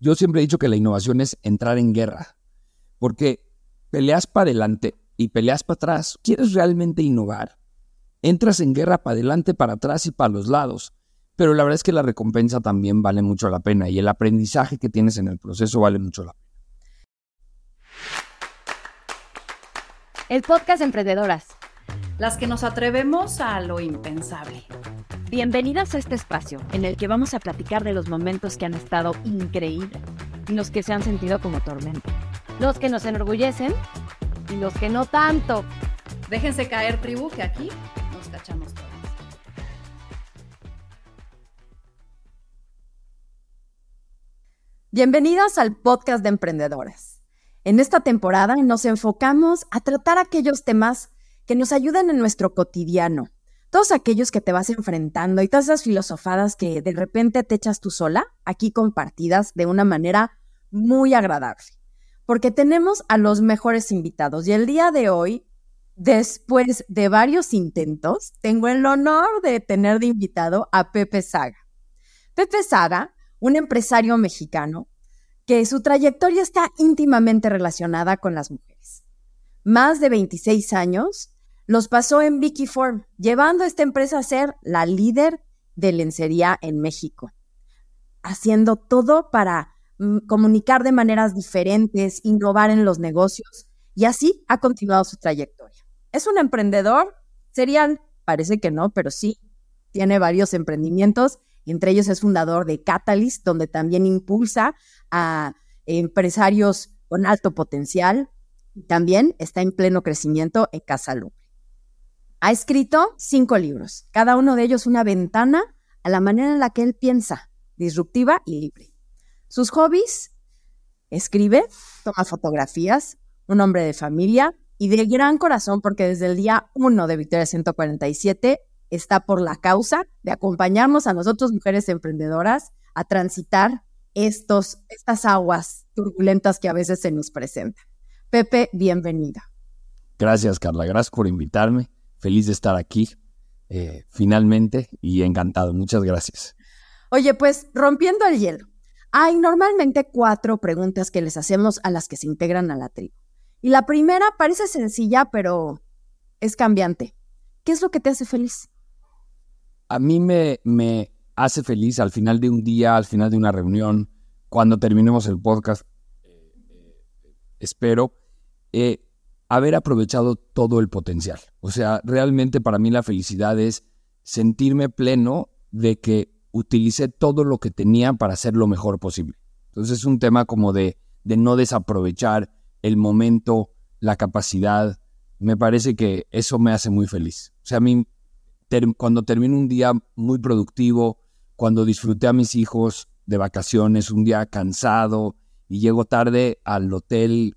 yo siempre he dicho que la innovación es entrar en guerra, porque peleas para adelante y peleas para atrás. ¿Quieres realmente innovar? Entras en guerra para adelante, para atrás y para los lados. Pero la verdad es que la recompensa también vale mucho la pena y el aprendizaje que tienes en el proceso vale mucho la pena. El podcast Emprendedoras. Las que nos atrevemos a lo impensable. Bienvenidas a este espacio en el que vamos a platicar de los momentos que han estado increíbles y los que se han sentido como tormento. Los que nos enorgullecen y los que no tanto. Déjense caer, tribu, que aquí nos cachamos todos. Bienvenidas al podcast de emprendedoras. En esta temporada nos enfocamos a tratar aquellos temas que nos ayudan en nuestro cotidiano todos aquellos que te vas enfrentando y todas esas filosofadas que de repente te echas tú sola, aquí compartidas de una manera muy agradable. Porque tenemos a los mejores invitados y el día de hoy, después de varios intentos, tengo el honor de tener de invitado a Pepe Saga. Pepe Saga, un empresario mexicano que su trayectoria está íntimamente relacionada con las mujeres. Más de 26 años los pasó en Vicky Form, llevando a esta empresa a ser la líder de lencería en México, haciendo todo para mm, comunicar de maneras diferentes, innovar en los negocios y así ha continuado su trayectoria. ¿Es un emprendedor serial? Parece que no, pero sí, tiene varios emprendimientos, entre ellos es fundador de Catalyst, donde también impulsa a empresarios con alto potencial. También está en pleno crecimiento en Casa ha escrito cinco libros, cada uno de ellos una ventana a la manera en la que él piensa, disruptiva y libre. Sus hobbies, escribe, toma fotografías, un hombre de familia y de gran corazón porque desde el día uno de Victoria 147 está por la causa de acompañarnos a nosotros mujeres emprendedoras a transitar estos, estas aguas turbulentas que a veces se nos presentan. Pepe, bienvenida. Gracias, Carla. Gracias por invitarme feliz de estar aquí eh, finalmente y encantado. Muchas gracias. Oye, pues rompiendo el hielo, hay normalmente cuatro preguntas que les hacemos a las que se integran a la tribu. Y la primera parece sencilla, pero es cambiante. ¿Qué es lo que te hace feliz? A mí me, me hace feliz al final de un día, al final de una reunión, cuando terminemos el podcast, eh, eh, espero, haber aprovechado todo el potencial. O sea, realmente para mí la felicidad es sentirme pleno de que utilicé todo lo que tenía para hacer lo mejor posible. Entonces es un tema como de, de no desaprovechar el momento, la capacidad. Me parece que eso me hace muy feliz. O sea, a mí, cuando termino un día muy productivo, cuando disfruté a mis hijos de vacaciones, un día cansado y llego tarde al hotel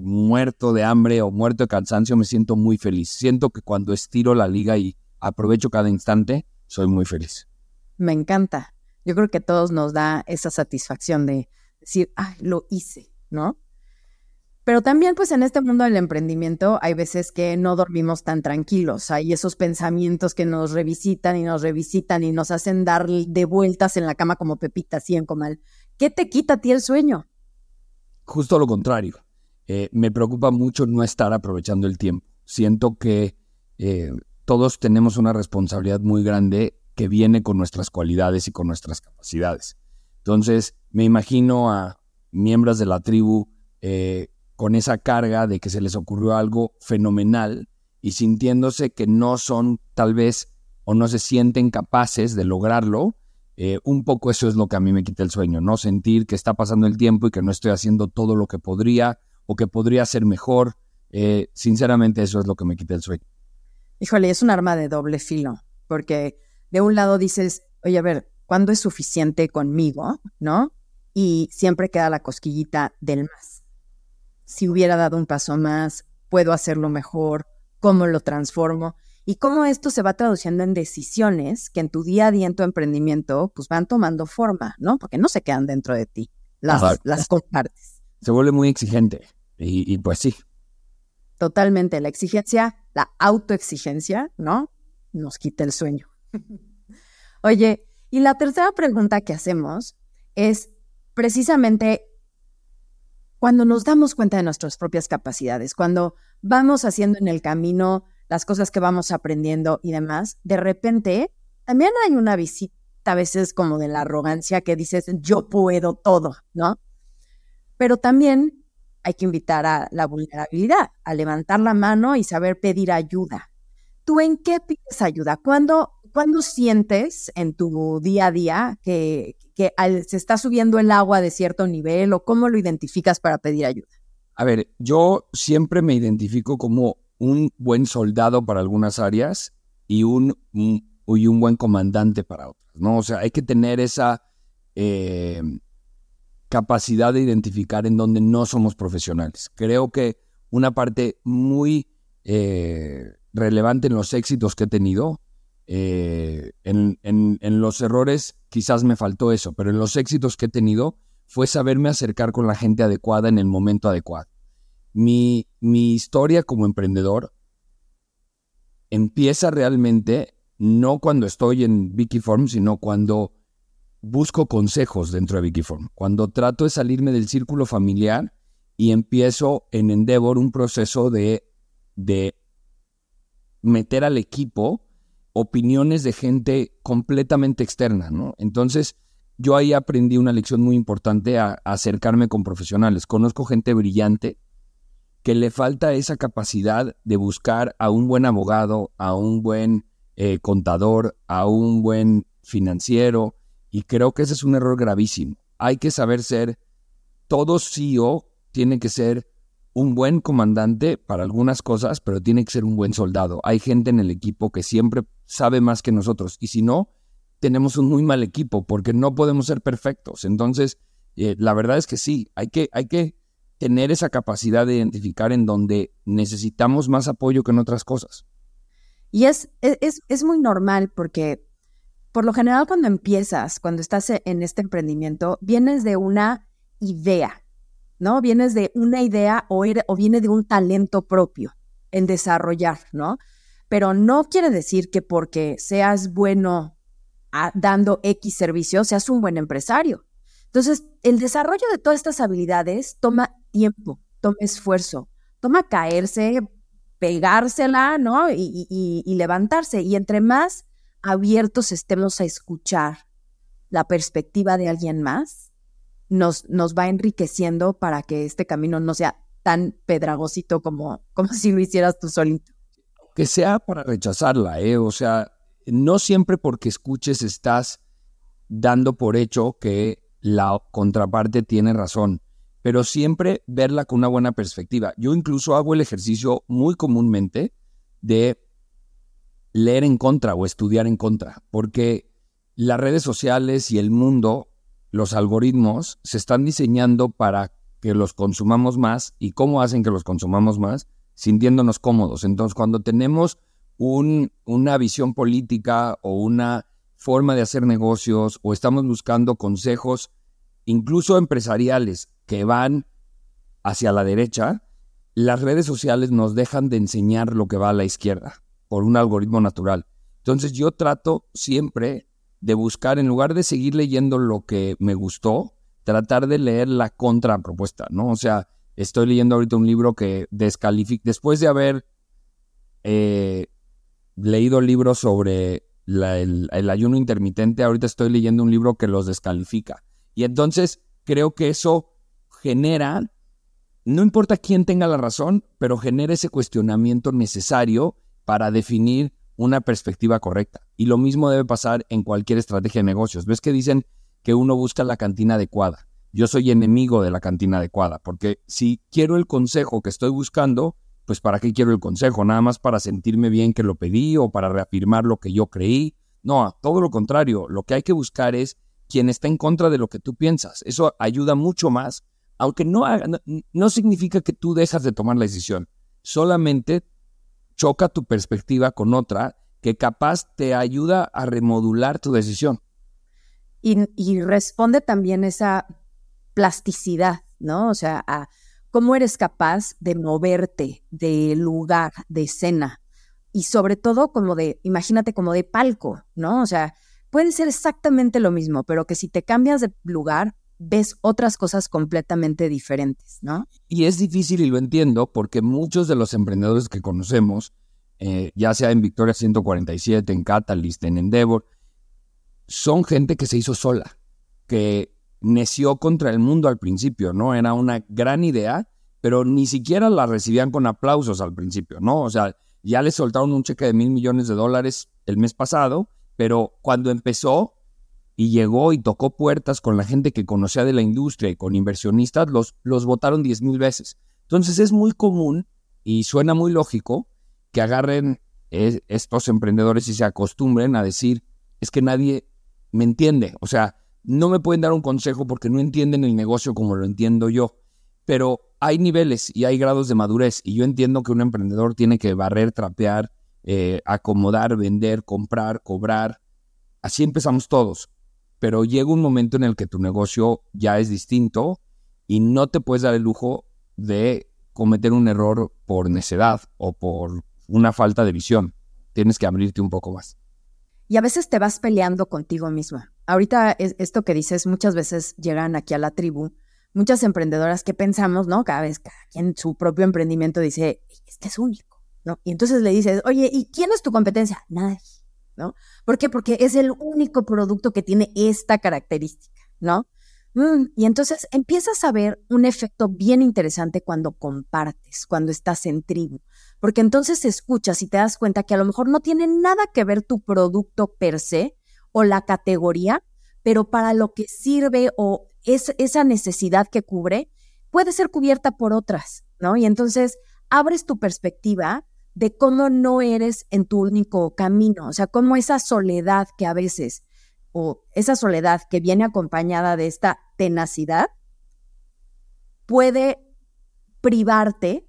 muerto de hambre o muerto de cansancio, me siento muy feliz. Siento que cuando estiro la liga y aprovecho cada instante, soy muy feliz. Me encanta. Yo creo que a todos nos da esa satisfacción de decir, ay, lo hice, ¿no? Pero también, pues en este mundo del emprendimiento hay veces que no dormimos tan tranquilos. Hay esos pensamientos que nos revisitan y nos revisitan y nos hacen dar de vueltas en la cama como Pepita, así en comal. ¿Qué te quita a ti el sueño? Justo lo contrario. Eh, me preocupa mucho no estar aprovechando el tiempo. Siento que eh, todos tenemos una responsabilidad muy grande que viene con nuestras cualidades y con nuestras capacidades. Entonces, me imagino a miembros de la tribu eh, con esa carga de que se les ocurrió algo fenomenal y sintiéndose que no son tal vez o no se sienten capaces de lograrlo, un poco eso es lo que a mí me quita el sueño, ¿no? Sentir que está pasando el tiempo y que no estoy haciendo todo lo que podría o que podría ser mejor. Eh, sinceramente, eso es lo que me quita el sueño. Híjole, es un arma de doble filo, porque de un lado dices, oye, a ver, ¿cuándo es suficiente conmigo? ¿No? Y siempre queda la cosquillita del más. Si hubiera dado un paso más, puedo hacerlo mejor, cómo lo transformo y cómo esto se va traduciendo en decisiones que en tu día a día, en tu emprendimiento, pues van tomando forma, ¿no? Porque no se quedan dentro de ti, las, las compartes. Se vuelve muy exigente. Y, pues sí. Totalmente. La exigencia, la autoexigencia, ¿no? Nos quita el sueño. Oye, y la tercera pregunta que hacemos es, precisamente cuando nos damos cuenta de nuestras propias capacidades, cuando vamos haciendo en el camino las cosas que vamos aprendiendo y demás, de repente también hay una visita a veces como de la arrogancia que dices, yo puedo todo, ¿no? Pero también hay que invitar a la vulnerabilidad, a levantar la mano y saber pedir ayuda. ¿Tú en qué pides ayuda? ¿Cuándo, sientes en tu día a día que, se está subiendo el agua de cierto nivel o cómo lo identificas para pedir ayuda? A ver, yo siempre me identifico como un buen soldado para algunas áreas y un, un, y un buen comandante para otras, ¿no? O sea, hay que tener esa eh, capacidad de identificar en donde no somos profesionales. Creo que una parte muy eh, relevante en los éxitos que he tenido, eh, en, en, los errores quizás me faltó eso, pero en los éxitos que he tenido fue saberme acercar con la gente adecuada en el momento adecuado. Mi, mi historia como emprendedor empieza realmente no cuando estoy en Wikiform, sino cuando busco consejos dentro de Wikiform, cuando trato de salirme del círculo familiar y empiezo en Endeavor un proceso de, de meter al equipo opiniones de gente completamente externa, ¿no? Entonces, yo ahí aprendí una lección muy importante a, acercarme con profesionales. Conozco gente brillante que le falta esa capacidad de buscar a un buen abogado, a un buen eh, contador, a un buen financiero, y creo que ese es un error gravísimo. Hay que saber ser, todo CEO tiene que ser un buen comandante para algunas cosas, pero tiene que ser un buen soldado. Hay gente en el equipo que siempre sabe más que nosotros y si no, tenemos un muy mal equipo porque no podemos ser perfectos. Entonces, eh, la verdad es que sí, hay que, hay que tener esa capacidad de identificar en donde necesitamos más apoyo que en otras cosas. Y es, es, es muy normal porque por lo general cuando empiezas, cuando estás e, en este emprendimiento, vienes de una idea, ¿no? Vienes de una idea o, viene de un talento propio en desarrollar, ¿no? Pero no quiere decir que porque seas bueno dando X servicio, seas un buen empresario. Entonces, el desarrollo de todas estas habilidades toma tiempo, toma esfuerzo, toma caerse, pegársela, ¿no? Y levantarse. Y entre más abiertos estemos a escuchar la perspectiva de alguien más, nos, nos va enriqueciendo para que este camino no sea tan pedragosito como, como si lo hicieras tú solito. Que sea para rechazarla, ¿eh? O sea, no siempre porque escuches estás dando por hecho que la contraparte tiene razón, pero siempre verla con una buena perspectiva. Yo incluso hago el ejercicio muy comúnmente de leer en contra o estudiar en contra, porque las redes sociales y el mundo, los algoritmos, se están diseñando para que los consumamos más y cómo hacen que los consumamos más, sintiéndonos cómodos. Entonces, cuando tenemos un, una visión política o una forma de hacer negocios o estamos buscando consejos, incluso empresariales, que van hacia la derecha, las redes sociales nos dejan de enseñar lo que va a la izquierda por un algoritmo natural. Entonces yo trato siempre de buscar, en lugar de seguir leyendo lo que me gustó, tratar de leer la contrapropuesta, ¿no? O sea, estoy leyendo ahorita un libro que descalifica, después de haber eh, leído libros sobre el, el ayuno intermitente, ahorita estoy leyendo un libro que los descalifica. Y entonces creo que eso genera, no importa quién tenga la razón, pero genera ese cuestionamiento necesario para definir una perspectiva correcta. Y lo mismo debe pasar en cualquier estrategia de negocios. ¿Ves que dicen que uno busca la cantina adecuada? Yo soy enemigo de la cantina adecuada, porque si quiero el consejo que estoy buscando, pues ¿para qué quiero el consejo? Nada más para sentirme bien que lo pedí o para reafirmar lo que yo creí. No, todo lo contrario, lo que hay que buscar es quien está en contra de lo que tú piensas. Eso ayuda mucho más, aunque no, no, no significa que tú dejas de tomar la decisión. Solamente choca tu perspectiva con otra que capaz te ayuda a remodular tu decisión. Y, responde también esa plasticidad, ¿no? O sea, a cómo eres capaz de moverte de lugar, de escena, y sobre todo como de, imagínate como de palco, ¿no? O sea, puede ser exactamente lo mismo, pero que si te cambias de lugar, ves otras cosas completamente diferentes, ¿no? Y es difícil y lo entiendo porque muchos de los emprendedores que conocemos, eh, ya sea en Victoria 147, en Catalyst, en Endeavor, son gente que se hizo sola, que neció contra el mundo al principio, ¿no? Era una gran idea, pero ni siquiera la recibían con aplausos al principio, ¿no? O sea, ya le soltaron un cheque de mil millones de dólares el mes pasado, pero cuando empezó y llegó y tocó puertas con la gente que conocía de la industria y con inversionistas, los, los votaron diez mil veces. Entonces es muy común y suena muy lógico que agarren estos emprendedores y se acostumbren a decir, es que nadie me entiende. O sea, no me pueden dar un consejo porque no entienden el negocio como lo entiendo yo. Pero hay niveles y hay grados de madurez y yo entiendo que un emprendedor tiene que barrer, trapear, eh, acomodar, vender, comprar, cobrar. Así empezamos todos. Pero llega un momento en el que tu negocio ya es distinto y no te puedes dar el lujo de cometer un error por necedad o por una falta de visión. Tienes que abrirte un poco más. Y a veces te vas peleando contigo misma. Ahorita esto que dices, muchas veces llegan aquí a la tribu muchas emprendedoras que pensamos, ¿no? Cada vez cada quien su propio emprendimiento dice, es que es único, ¿no? Y entonces le dices, oye, ¿y quién es tu competencia? Nadie, ¿no? ¿Por qué? Porque es el único producto que tiene esta característica, ¿no? Mm, y entonces empiezas a ver un efecto bien interesante cuando compartes, cuando estás en tribu, porque entonces escuchas y te das cuenta que a lo mejor no tiene nada que ver tu producto per se o la categoría, pero para lo que sirve o es, esa necesidad que cubre puede ser cubierta por otras, ¿no? Y entonces abres tu perspectiva de cómo no eres en tu único camino, o sea, cómo esa soledad que a veces, o esa soledad que viene acompañada de esta tenacidad, puede privarte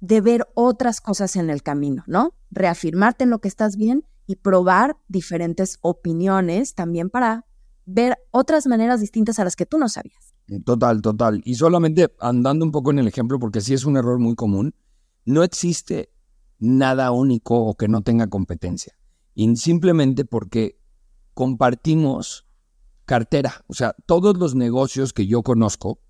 de ver otras cosas en el camino, ¿no? Reafirmarte en lo que estás bien y probar diferentes opiniones también para ver otras maneras distintas a las que tú no sabías. Total, total. Y solamente andando un poco en el ejemplo, porque sí es un error muy común, no existe nada único o que no tenga competencia. Y simplemente porque compartimos cartera. O sea, todos los negocios que yo conozco,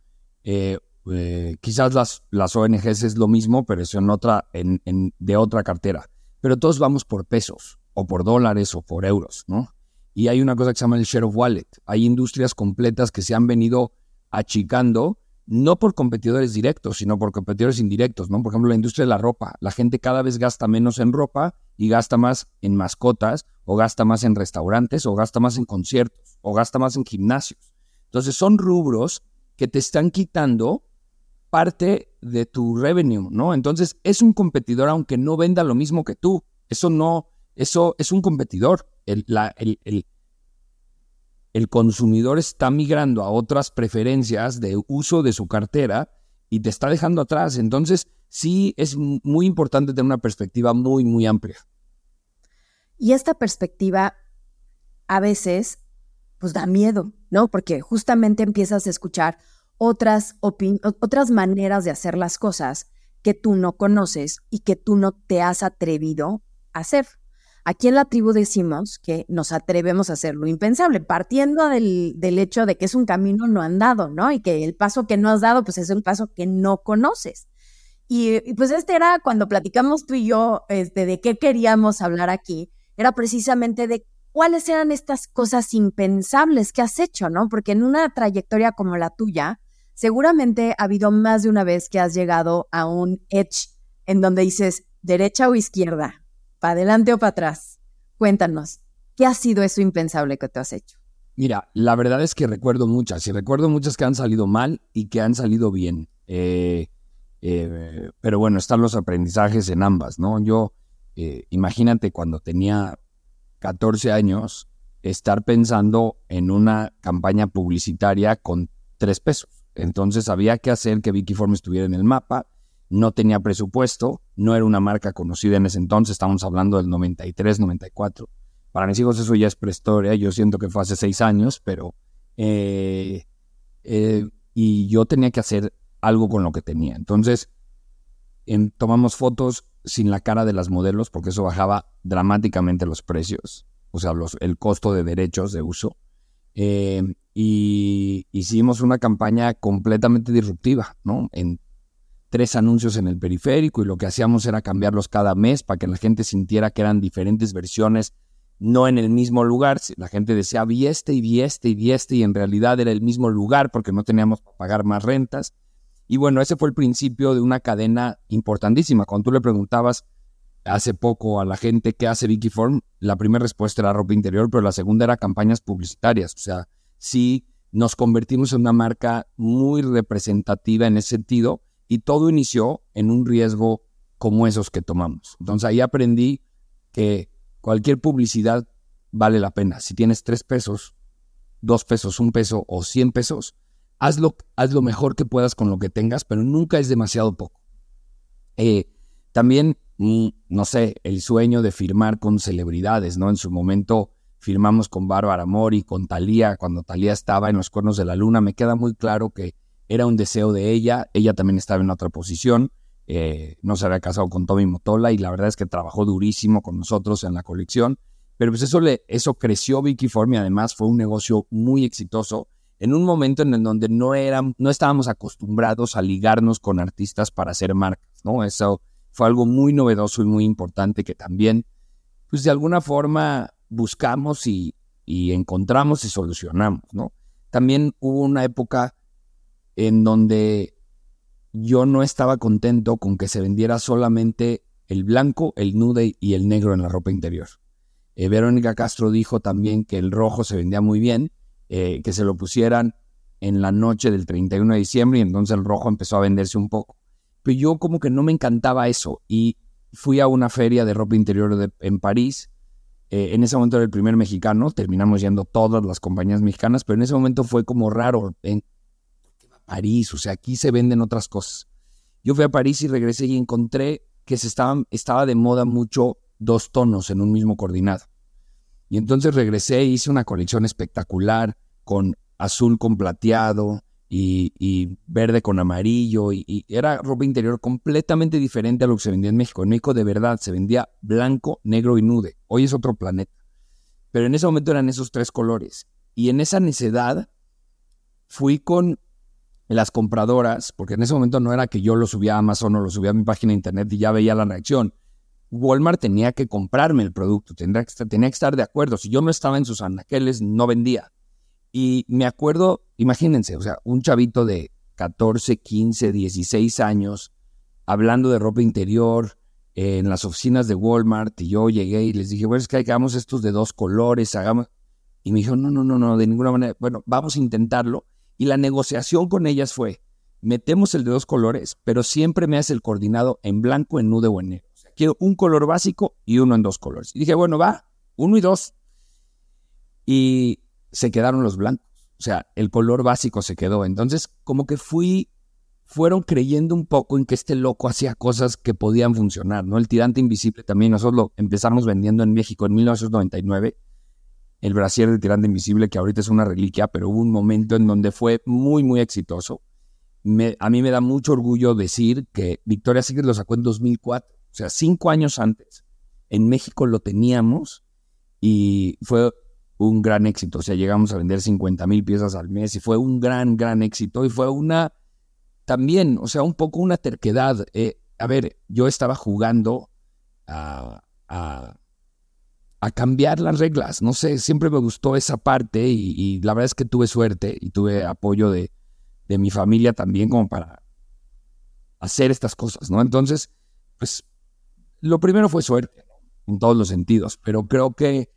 eh, eh, quizás las, las ONGs es lo mismo, pero son otra, en, de otra cartera. Pero todos vamos por pesos, o por dólares, o por euros, ¿no? y hay una cosa que se llama el share of wallet. Hay industrias completas que se han venido achicando, no por competidores directos, sino por competidores indirectos, ¿no? Por ejemplo, la industria de la ropa. La gente cada vez gasta menos en ropa y gasta más en mascotas, o gasta más en restaurantes, o gasta más en conciertos, o gasta más en gimnasios. Entonces, son rubros que te están quitando parte de tu revenue, ¿no? Entonces, es un competidor aunque no venda lo mismo que tú. Eso no, eso es un competidor el, consumidor está migrando a otras preferencias de uso de su cartera y te está dejando atrás. Entonces, sí es muy importante tener una perspectiva muy, muy amplia. Y esta perspectiva a veces, pues da miedo, ¿no? Porque justamente empiezas a escuchar otras, otras maneras de hacer las cosas que tú no conoces y que tú no te has atrevido a hacer. Aquí en la tribu decimos que nos atrevemos a hacer lo impensable, partiendo del, hecho de que es un camino no andado, ¿no? Y que el paso que no has dado, pues es un paso que no conoces. Y, pues este era cuando platicamos tú y yo este, de qué queríamos hablar aquí, era precisamente de cuáles eran estas cosas impensables que has hecho, ¿no? Porque en una trayectoria como la tuya, seguramente ha habido más de una vez que has llegado a un edge en donde dices derecha o izquierda, para adelante o para atrás. Cuéntanos, ¿qué ha sido eso impensable que te has hecho? Mira, la verdad es que recuerdo muchas, y recuerdo muchas que han salido mal y que han salido bien. Eh, eh, pero bueno, están los aprendizajes en ambas, ¿no? Yo, eh, imagínate cuando tenía 14 años, estar pensando en una campaña publicitaria con tres pesos. Entonces había que hacer que Vicky Form estuviera en el mapa, no tenía presupuesto, no era una marca conocida en ese entonces, estamos hablando del 93, 94. Para mis hijos eso ya es prehistoria, yo siento que fue hace seis años, pero... Eh, eh, y yo tenía que hacer algo con lo que tenía. Entonces, tomamos fotos sin la cara de las modelos, porque eso bajaba dramáticamente los precios, o sea, el costo de derechos de uso. Eh, y hicimos una campaña completamente disruptiva, ¿no? Tres anuncios en el periférico y lo que hacíamos era cambiarlos cada mes para que la gente sintiera que eran diferentes versiones, no en el mismo lugar. La gente decía, vi este y vi este y vi este y en realidad era el mismo lugar porque no teníamos para pagar más rentas. Y bueno, ese fue el principio de una cadena importantísima. Cuando tú le preguntabas hace poco a la gente qué hace Vicky Form, la primera respuesta era ropa interior, pero la segunda era campañas publicitarias. O sea, sí nos convertimos en una marca muy representativa en ese sentido y todo inició en un riesgo como esos que tomamos. Entonces ahí aprendí que cualquier publicidad vale la pena. Si tienes tres pesos, dos pesos, un peso o cien pesos, hazlo, haz lo mejor que puedas con lo que tengas, pero nunca es demasiado poco. Eh, también, mm, no sé, el sueño de firmar con celebridades, ¿no? En su momento firmamos con Bárbara Mori, con Talía, cuando Talía estaba en los cuernos de la luna, me queda muy claro que era un deseo de ella, ella también estaba en otra posición, eh, no se había casado con Tommy Motola y la verdad es que trabajó durísimo con nosotros en la colección, pero pues eso, le, eso creció Vicky Form y además fue un negocio muy exitoso en un momento en el donde no, no estábamos acostumbrados a ligarnos con artistas para hacer marcas, ¿no? Eso fue algo muy novedoso y muy importante que también, pues de alguna forma buscamos y, encontramos y solucionamos, ¿no? También hubo una época en donde yo no estaba contento con que se vendiera solamente el blanco, el nude y el negro en la ropa interior. Eh, Verónica Castro dijo también que el rojo se vendía muy bien, eh, que se lo pusieran en la noche del 31 de diciembre y entonces el rojo empezó a venderse un poco. Pero yo como que no me encantaba eso y fui a una feria de ropa interior en París eh, en ese momento era el primer mexicano, terminamos yendo todas las compañías mexicanas, pero en ese momento fue como raro. En París, o sea, aquí se venden otras cosas. Yo fui a París y regresé y encontré que se estaban, estaba de moda mucho dos tonos en un mismo coordinado. Y entonces regresé e hice una colección espectacular con azul con plateado, y, verde con amarillo y, era ropa interior completamente diferente a lo que se vendía en México. En México de verdad se vendía blanco, negro y nude. Hoy es otro planeta. Pero en ese momento eran esos tres colores. Y en esa necedad fui con las compradoras, porque en ese momento no era que yo lo subía a Amazon o lo subía a mi página de internet y ya veía la reacción. Walmart tenía que comprarme el producto, tenía que, tenía que estar de acuerdo. Si yo no estaba en sus anaqueles, no vendía. Y me acuerdo, imagínense, o sea, un chavito de 14, 15, 16 años hablando de ropa interior en las oficinas de Walmart y yo llegué y les dije, bueno, es que hagamos estos de dos colores, hagamos... Y me dijo, no, no, no, no, de ninguna manera. Bueno, vamos a intentarlo. Y la negociación con ellas fue, metemos el de dos colores, pero siempre me hace el coordinado en blanco, en nude o en negro. Quiero un color básico y uno en dos colores. Y dije, bueno, va, uno y dos. Y se quedaron los blancos. O sea, el color básico se quedó. Entonces, como que fui, fueron creyendo un poco en que este loco hacía cosas que podían funcionar, ¿no? El tirante invisible también, nosotros lo empezamos vendiendo en México en 1999. El brasier de tirante invisible, que ahorita es una reliquia, pero hubo un momento en donde fue muy, muy exitoso. a mí me da mucho orgullo decir que Victoria Secret lo sacó en 2004, o sea, cinco años antes. En México lo teníamos y fue un gran éxito. O sea, llegamos a vender 50 mil piezas al mes y fue un gran, gran éxito. Y fue una, también, o sea, un poco una terquedad. Eh, a ver, yo estaba jugando a, a, cambiar las reglas. No sé, siempre me gustó esa parte y, la verdad es que tuve suerte y tuve apoyo de, de mi familia también como para hacer estas cosas, ¿no? Entonces, pues, lo primero fue suerte, en todos los sentidos, pero creo que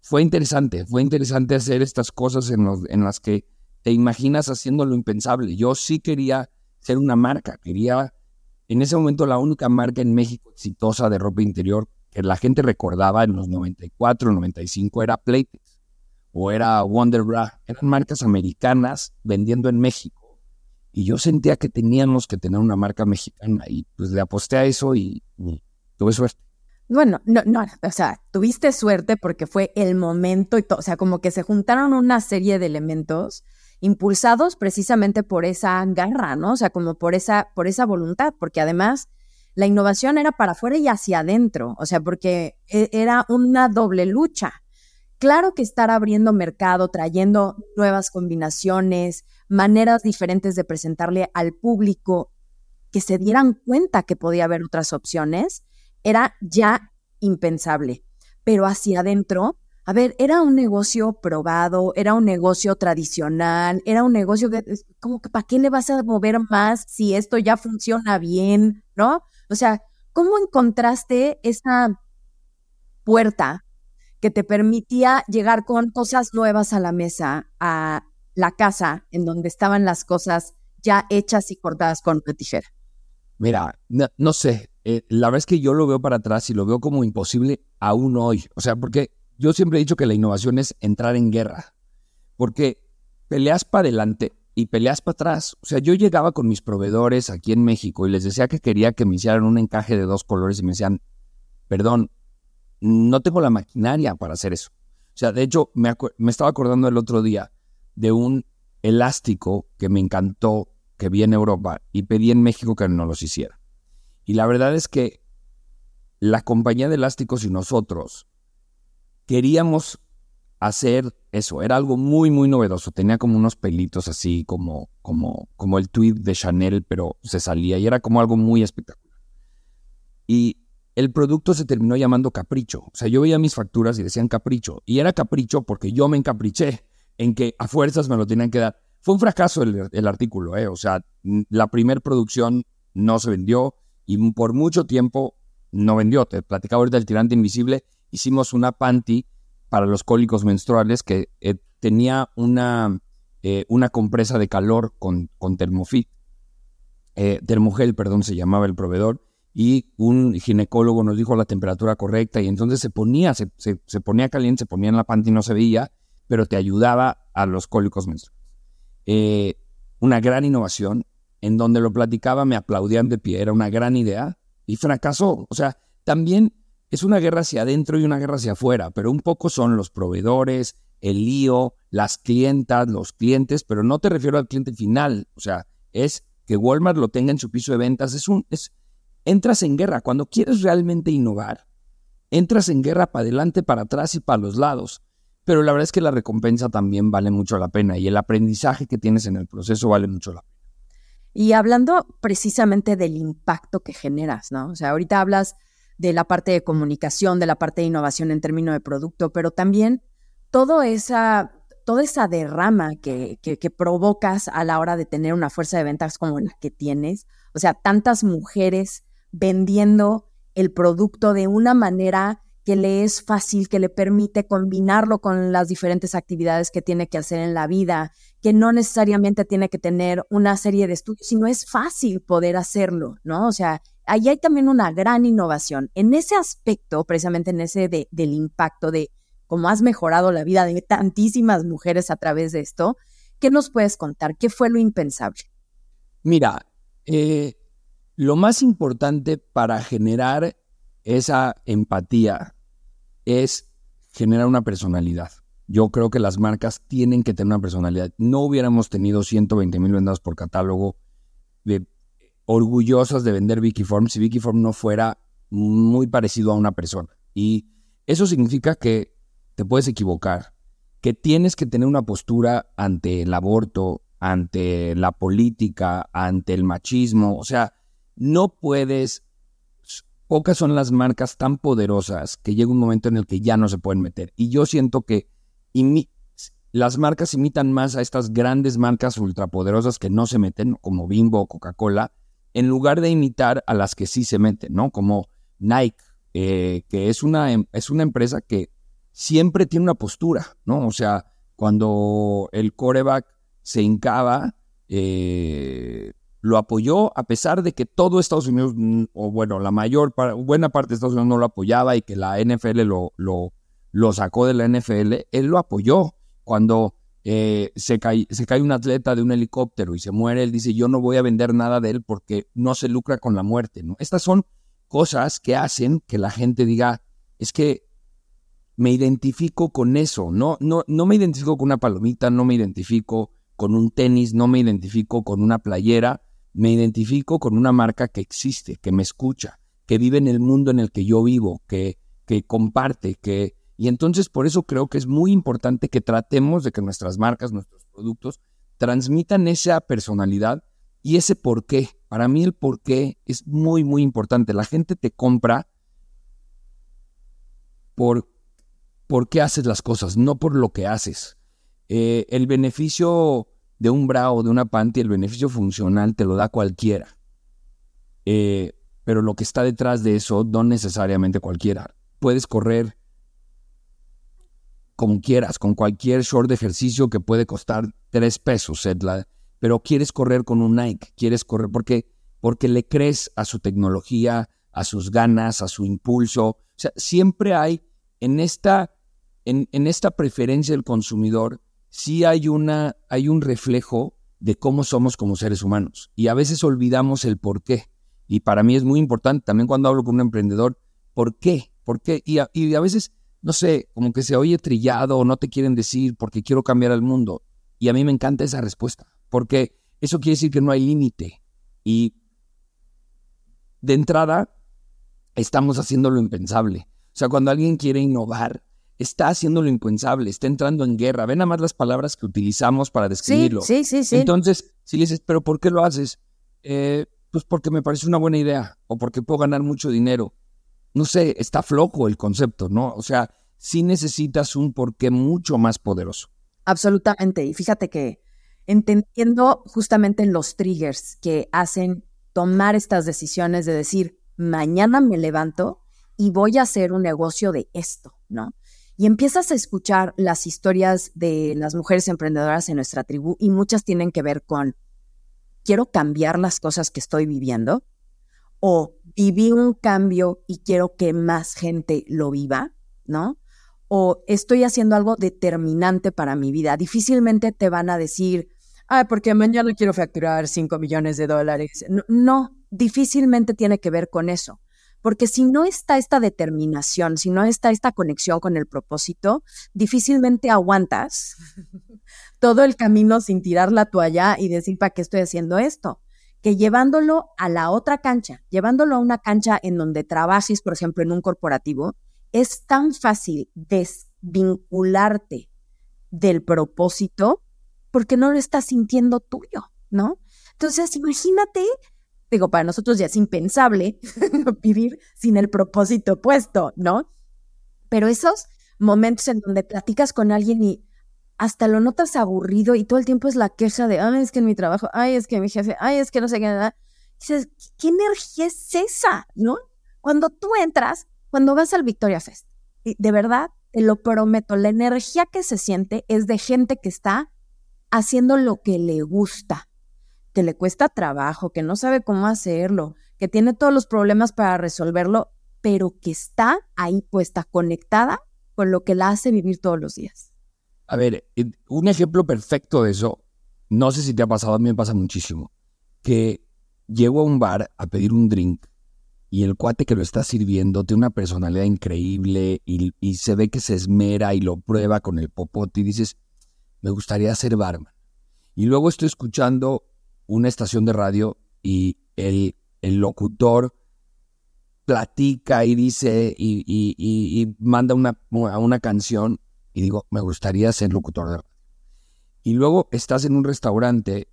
fue interesante, fue interesante hacer estas cosas en, en las que te imaginas haciendo lo impensable. Yo sí quería ser una marca, quería, en ese momento la única marca en México exitosa de ropa interior que la gente recordaba en los 94, 95 era Playtex o era Wonder Bra, eran marcas americanas vendiendo en México. Y yo sentía que teníamos que tener una marca mexicana y pues le aposté a eso y tuve suerte. Bueno, no, no, o sea, tuviste suerte porque fue el momento y todo, o sea, como que se juntaron una serie de elementos impulsados precisamente por esa garra, ¿no? O sea, como por esa, por esa voluntad, porque además la innovación era para afuera y hacia adentro, o sea, porque e, era una doble lucha. Claro que estar abriendo mercado, trayendo nuevas combinaciones, maneras diferentes de presentarle al público que se dieran cuenta que podía haber otras opciones, era ya impensable. Pero hacia adentro, a ver, era un negocio probado, era un negocio tradicional, era un negocio que, como que, ¿para qué le vas a mover más si esto ya funciona bien? ¿No? O sea, ¿cómo encontraste esa puerta que te permitía llegar con cosas nuevas a la mesa, a la casa en donde estaban las cosas ya hechas y cortadas con una tijera? Mira, no, sé, eh, la verdad es que yo lo veo para atrás y lo veo como imposible aún hoy. O sea, porque yo siempre he dicho que la innovación es entrar en guerra, porque peleas para adelante y peleas para atrás. O sea, yo llegaba con mis proveedores aquí en México y les decía que quería que me hicieran un encaje de dos colores y me decían, perdón, no tengo la maquinaria para hacer eso. O sea, de hecho, me, me estaba acordando el otro día de un elástico que me encantó, que vi en Europa y pedí en México que no los hiciera. Y la verdad es que la compañía de elásticos y nosotros queríamos hacer eso. Era algo muy, muy novedoso. Tenía como unos pelitos así, como, como, como el tweet de Chanel, pero se salía y era como algo muy espectacular. Y el producto se terminó llamando Capricho. O sea, yo veía mis facturas y decían Capricho. Y era Capricho porque yo me encapriché en que a fuerzas me lo tenían que dar. Fue un fracaso el, artículo, ¿eh? O sea, la primera producción no se vendió y por mucho tiempo no vendió. Te platicaba ahorita del tirante invisible. Hicimos una panty para los cólicos menstruales que eh, tenía una, eh, una compresa de calor con, con Termofit. Eh, termogel, perdón, se llamaba el proveedor y un ginecólogo nos dijo la temperatura correcta y entonces se ponía, se, ponía caliente, se ponía en la panty y no se veía, pero te ayudaba a los cólicos menstruales. Una gran innovación, en donde lo platicaba me aplaudían de pie, era una gran idea y fracasó. O sea, también es una guerra hacia adentro y una guerra hacia afuera, pero un poco son los proveedores, el lío, las clientas, los clientes, pero no te refiero al cliente final, o sea, es que Walmart lo tenga en su piso de ventas, es un, es, entras en guerra. Cuando quieres realmente innovar, entras en guerra para adelante, para atrás y para los lados. Pero la verdad es que la recompensa también vale mucho la pena y el aprendizaje que tienes en el proceso vale mucho la pena. Y hablando precisamente del impacto que generas, ¿no? O sea, ahorita hablas de la parte de comunicación, de la parte de innovación en términos de producto, pero también todo esa, toda esa derrama que, que, que, provocas a la hora de tener una fuerza de ventas como la que tienes. O sea, tantas mujeres vendiendo el producto de una manera que le es fácil, que le permite combinarlo con las diferentes actividades que tiene que hacer en la vida, que no necesariamente tiene que tener una serie de estudios, sino es fácil poder hacerlo, ¿no? O sea, ahí hay también una gran innovación. En ese aspecto, precisamente en ese de, del impacto de cómo has mejorado la vida de tantísimas mujeres a través de esto, ¿qué nos puedes contar? ¿Qué fue lo impensable? Mira, eh, lo más importante para generar esa empatía es generar una personalidad. Yo creo que las marcas tienen que tener una personalidad. No hubiéramos tenido 120 mil vendas por catálogo de, orgullosas de vender Vicky Form si Vicky Form no fuera muy parecido a una persona. Y eso significa que te puedes equivocar, que tienes que tener una postura ante el aborto, ante la política, ante el machismo. O sea, no puedes, pocas son las marcas tan poderosas que llega un momento en el que ya no se pueden meter. Y yo siento que las marcas imitan más a estas grandes marcas ultrapoderosas que no se meten, como Bimbo o Coca-Cola, en lugar de imitar a las que sí se meten, ¿no? Como Nike, eh, que es una, em, es una empresa que siempre tiene una postura, ¿no? O sea, cuando el coreback se hincaba, eh, lo apoyó a pesar de que todo Estados Unidos, mm, o bueno, la mayor, buena parte de Estados Unidos no lo apoyaba y que la NFL lo, lo, lo sacó de la NFL, él lo apoyó. Cuando eh, se, cae, se cae un atleta de un helicóptero y se muere, él dice, yo no voy a vender nada de él porque no se lucra con la muerte. ¿no? Estas son cosas que hacen que la gente diga, es que me identifico con eso, no, no, no me identifico con una palomita, no me identifico con un tenis, no me identifico con una playera, me identifico con una marca que existe, que me escucha, que vive en el mundo en el que yo vivo, que, que comparte, que, Y entonces por eso creo que es muy importante que tratemos de que nuestras marcas, nuestros productos, transmitan esa personalidad y ese por qué. Para mí el por qué es muy, muy importante. La gente te compra por, por qué haces las cosas, no por lo que haces. Eh, el beneficio de un bra o de una panty, el beneficio funcional te lo da cualquiera. Eh, pero lo que está detrás de eso, no necesariamente cualquiera. Puedes correr como quieras, con cualquier short de ejercicio que puede costar tres pesos, pero quieres correr con un Nike, quieres correr porque, porque le crees a su tecnología, a sus ganas, a su impulso. O sea, siempre hay en esta, en, en esta preferencia del consumidor, sí hay, una, hay un reflejo de cómo somos como seres humanos. Y a veces olvidamos el por qué. Y para mí es muy importante, también cuando hablo con un emprendedor, ¿por qué? ¿Por qué? Y y a veces no sé, como que se oye trillado o no te quieren decir porque quiero cambiar el mundo. Y a mí me encanta esa respuesta, porque eso quiere decir que no hay límite. Y de entrada, estamos haciendo lo impensable. O sea, cuando alguien quiere innovar, está haciendo lo impensable, está entrando en guerra. Ven nada más las palabras que utilizamos para describirlo. Sí, sí, sí. Entonces, si le dices, ¿pero por qué lo haces? Eh, pues porque me parece una buena idea o porque puedo ganar mucho dinero no sé, está flojo el concepto, ¿no? O sea, sí necesitas un porqué mucho más poderoso. Absolutamente. Y fíjate que entendiendo justamente los triggers que hacen tomar estas decisiones de decir, mañana me levanto y voy a hacer un negocio de esto, ¿no? Y empiezas a escuchar las historias de las mujeres emprendedoras en nuestra tribu y muchas tienen que ver con, quiero cambiar las cosas que estoy viviendo, o viví un cambio y quiero que más gente lo viva, ¿no? O estoy haciendo algo determinante para mi vida. Difícilmente te van a decir, ah, porque mañana quiero facturar 5 millones de dólares. No, no, difícilmente tiene que ver con eso. Porque si no está esta determinación, si no está esta conexión con el propósito, difícilmente aguantas todo el camino sin tirar la toalla y decir, ¿para qué estoy haciendo esto? Que llevándolo a la otra cancha, llevándolo a una cancha en donde trabajes, por ejemplo, en un corporativo, es tan fácil desvincularte del propósito porque no lo estás sintiendo tuyo, ¿no? Entonces, imagínate, digo, para nosotros ya es impensable vivir sin el propósito puesto, ¿no? Pero esos momentos en donde platicas con alguien y hasta lo notas aburrido y todo el tiempo es la queja de, ay, es que en mi trabajo, ay, es que mi jefe, ay, es que no sé qué, nada. Dices, ¿qué energía es esa? ¿No? Cuando tú entras, cuando vas al Victoria Fest, de verdad, te lo prometo, la energía que se siente es de gente que está haciendo lo que le gusta, que le cuesta trabajo, que no sabe cómo hacerlo, que tiene todos los problemas para resolverlo, pero que está ahí puesta, conectada con lo que la hace vivir todos los días. A ver, eh, un ejemplo perfecto de eso, no sé si te ha pasado, a mí me pasa muchísimo, que llego a un bar a pedir un drink y el cuate que lo está sirviendo tiene una personalidad increíble y, se ve que se esmera y lo prueba con el popote y dices, me gustaría ser barman. Y luego estoy escuchando una estación de radio y el, el locutor platica y dice y, y manda una, una canción y digo, me gustaría ser locutor de radio. Y luego estás en un restaurante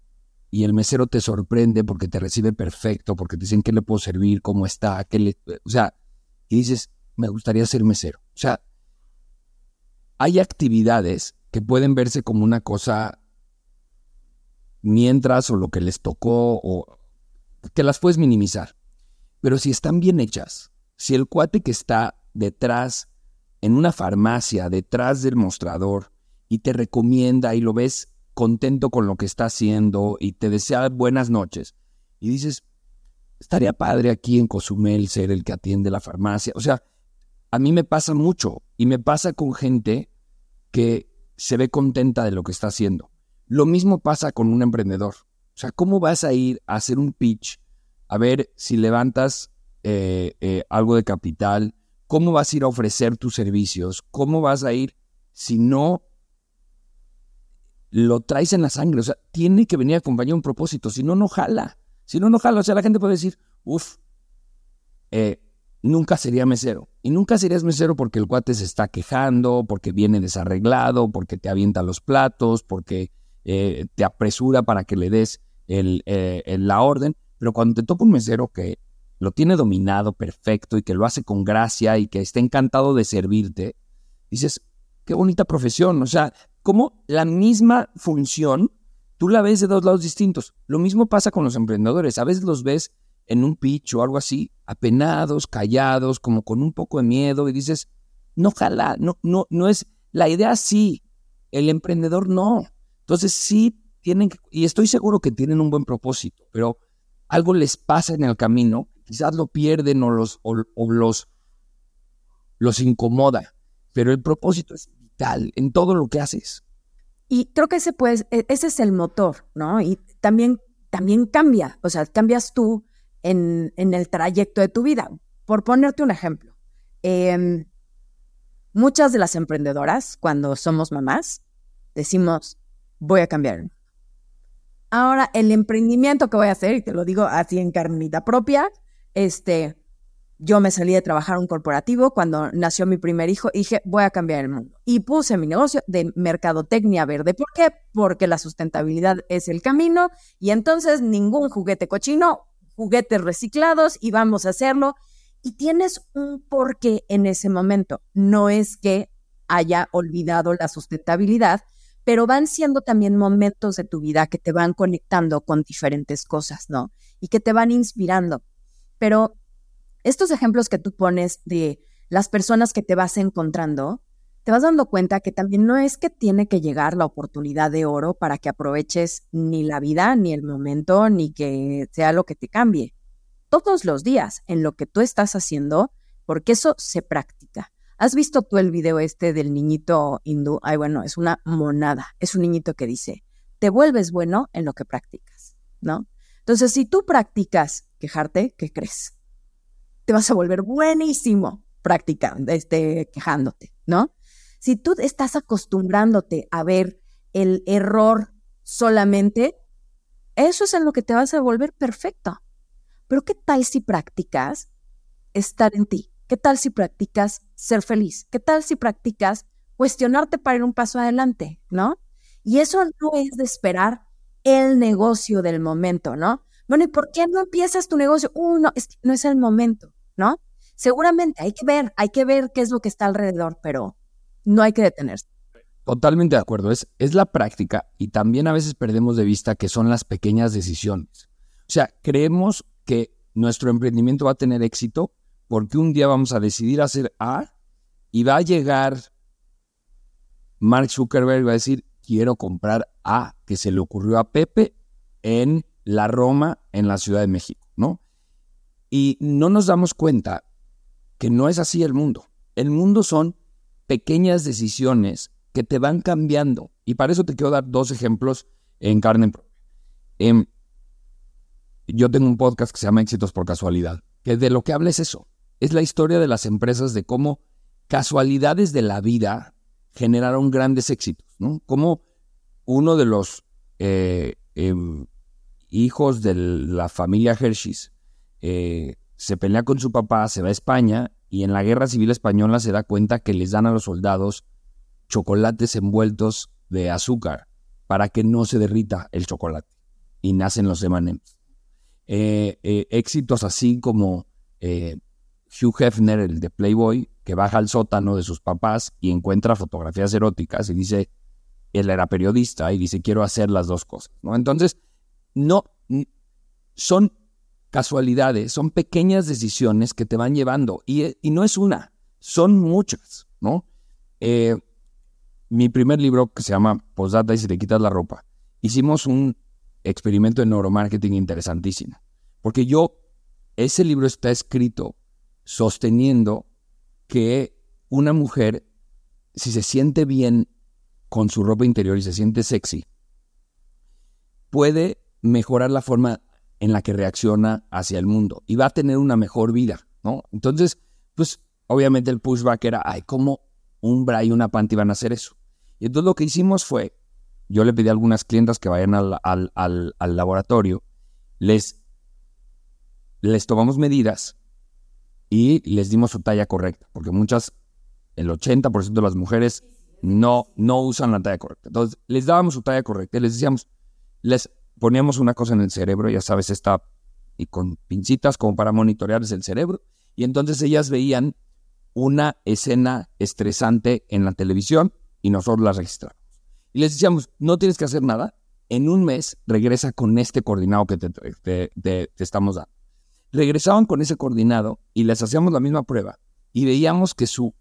y el mesero te sorprende porque te recibe perfecto, porque te dicen qué le puedo servir, cómo está, qué le... O sea, y dices, me gustaría ser mesero. O sea, hay actividades que pueden verse como una cosa mientras o lo que les tocó o que las puedes minimizar. Pero si están bien hechas, si el cuate que está detrás en una farmacia detrás del mostrador y te recomienda y lo ves contento con lo que está haciendo y te desea buenas noches y dices, estaría padre aquí en Cozumel ser el que atiende la farmacia. O sea, a mí me pasa mucho y me pasa con gente que se ve contenta de lo que está haciendo. Lo mismo pasa con un emprendedor. O sea, ¿cómo vas a ir a hacer un pitch a ver si levantas eh, eh, algo de capital? ¿Cómo vas a ir a ofrecer tus servicios? ¿Cómo vas a ir si no lo traes en la sangre? O sea, tiene que venir acompañado un propósito, si no, no jala. Si no, no jala. O sea, la gente puede decir, uff, eh, nunca sería mesero. Y nunca serías mesero porque el cuate se está quejando, porque viene desarreglado, porque te avienta los platos, porque eh, te apresura para que le des eh, el, la orden. Pero cuando te toca un mesero que lo tiene dominado perfecto y que lo hace con gracia y que está encantado de servirte, dices, qué bonita profesión. O sea, como la misma función, tú la ves de dos lados distintos. Lo mismo pasa con los emprendedores. A veces los ves en un pitch o algo así, apenados, callados, como con un poco de miedo y dices, no jala, no, no, no es, la idea sí, el emprendedor no. Entonces sí tienen, y estoy seguro que tienen un buen propósito, pero algo les pasa en el camino, quizás lo pierden o los, o, los, los incomoda, pero el propósito es vital en todo lo que haces. Y creo que ese, pues, e, ese es el motor, ¿no? Y también, también cambia, o sea, cambias tú, en, el trayecto de tu vida. Por ponerte un ejemplo, em, muchas de las emprendedoras, cuando somos mamás, decimos, voy a cambiar. Ahora, el emprendimiento que voy a hacer, y te lo digo así en carnita propia, este, yo me salí de trabajar un corporativo cuando nació mi primer hijo y dije, voy a cambiar el mundo. Y puse mi negocio de mercadotecnia verde. ¿Por qué? Porque la sustentabilidad es el camino y entonces ningún juguete cochino juguetes reciclados y vamos a hacerlo. Y tienes un porqué en ese momento. No es que haya olvidado la sustentabilidad, pero van siendo también momentos de tu vida que te van conectando con diferentes cosas, ¿no? Y que te van inspirando. Pero estos ejemplos que tú pones de las personas que te vas encontrando, te vas dando cuenta que también no es que tiene que llegar la oportunidad de oro para que aproveches ni la vida, ni el momento, ni que sea lo que te cambie. Todos los días en lo que tú estás haciendo, porque eso se practica. ¿Has visto tú el video este del niñito hindú? Ay, bueno, es una monada. Es un niñito que dice, te vuelves bueno en lo que practicas, ¿no? Entonces, si tú practicas quejarte, ¿qué crees? Te vas a volver buenísimo practicando, este, quejándote, ¿no? Si tú estás acostumbrándote a ver el error solamente, eso es en lo que te vas a volver perfecto. Pero ¿qué tal si practicas estar en ti? ¿Qué tal si practicas ser feliz? ¿Qué tal si practicas cuestionarte para ir un paso adelante, ¿no? Y eso no es de esperar el negocio del momento, ¿no? Bueno, ¿y por qué no empiezas tu negocio? Uh, no, es no es el momento, ¿no? Seguramente hay que ver, hay que ver qué es lo que está alrededor, pero no hay que detenerse. Totalmente de acuerdo, es, es la práctica y también a veces perdemos de vista que son las pequeñas decisiones. O sea, creemos que nuestro emprendimiento va a tener éxito porque un día vamos a decidir hacer A y va a llegar Mark Zuckerberg y va a decir, quiero comprar A, que se le ocurrió a Pepe en la Roma, en la Ciudad de México, ¿no? Y no nos damos cuenta que no es así el mundo. El mundo son pequeñas decisiones que te van cambiando. Y para eso te quiero dar dos ejemplos en carne propia. Em, yo tengo un podcast que se llama Éxitos por Casualidad, que de lo que habla es eso. Es la historia de las empresas, de cómo casualidades de la vida generaron grandes éxitos, ¿no? Como uno de los eh, em, hijos de la familia Hershey's eh, se pelea con su papá, se va a España y en la guerra civil española se da cuenta que les dan a los soldados chocolates envueltos de azúcar para que no se derrita el chocolate y nacen los M&M's. Eh, eh, éxitos así como eh, Hugh Hefner, el de Playboy, que baja al sótano de sus papás y encuentra fotografías eróticas y dice, él era periodista y dice, quiero hacer las dos cosas. ¿no? Entonces, no, son casualidades, son pequeñas decisiones que te van llevando. Y, no es una, son muchas, ¿no? Eh, mi primer libro, que se llama Posdata y si te quitas la ropa, hicimos un experimento de neuromarketing interesantísimo. Porque yo, ese libro está escrito sosteniendo que una mujer, si se siente bien con su ropa interior y se siente sexy, puede mejorar la forma en la que reacciona hacia el mundo y va a tener una mejor vida, ¿no? Entonces, pues obviamente el pushback era, ay, ¿cómo un bra y una panty van a hacer eso? Y entonces lo que hicimos fue, yo le pedí a algunas clientas que vayan al, al, laboratorio, les, les tomamos medidas y les dimos su talla correcta, porque muchas, el 80% de las mujeres no, no usan la talla correcta. Entonces, les dábamos su talla correcta y les decíamos, les poníamos una cosa en el cerebro, ya sabes, está y con pincitas como para monitorearles el cerebro, y entonces ellas veían una escena estresante en la televisión y nosotros la registramos. Y les decíamos, no tienes que hacer nada, en un mes regresa con este coordinado que te, te estamos dando. Regresaban con ese coordinado y les hacíamos la misma prueba y veíamos que su